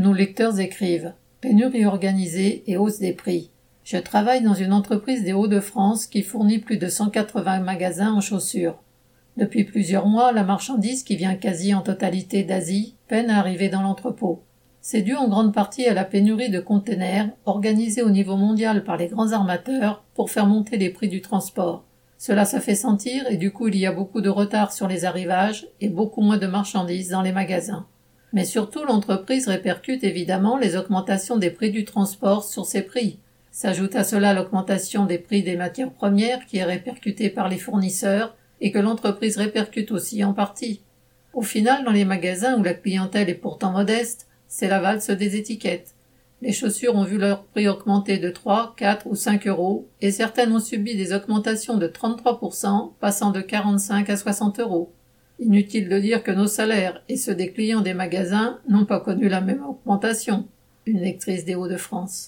nos lecteurs écrivent Pénurie organisée et hausse des prix. Je travaille dans une entreprise des Hauts-de-France qui fournit plus de 180 magasins en chaussures. Depuis plusieurs mois, la marchandise qui vient quasi en totalité d'Asie peine à arriver dans l'entrepôt. C'est dû en grande partie à la pénurie de containers organisée au niveau mondial par les grands armateurs pour faire monter les prix du transport. Cela se fait sentir et du coup il y a beaucoup de retard sur les arrivages et beaucoup moins de marchandises dans les magasins. Mais surtout l'entreprise répercute évidemment les augmentations des prix du transport sur ses prix. S'ajoute à cela l'augmentation des prix des matières premières qui est répercutée par les fournisseurs et que l'entreprise répercute aussi en partie. Au final, dans les magasins où la clientèle est pourtant modeste, c'est la valse des étiquettes. Les chaussures ont vu leur prix augmenter de 3, 4 ou 5 euros, et certaines ont subi des augmentations de 33%, passant de 45 à 60 euros. Inutile de dire que nos salaires et ceux des clients des magasins n'ont pas connu la même augmentation. Une lectrice des Hauts-de-France.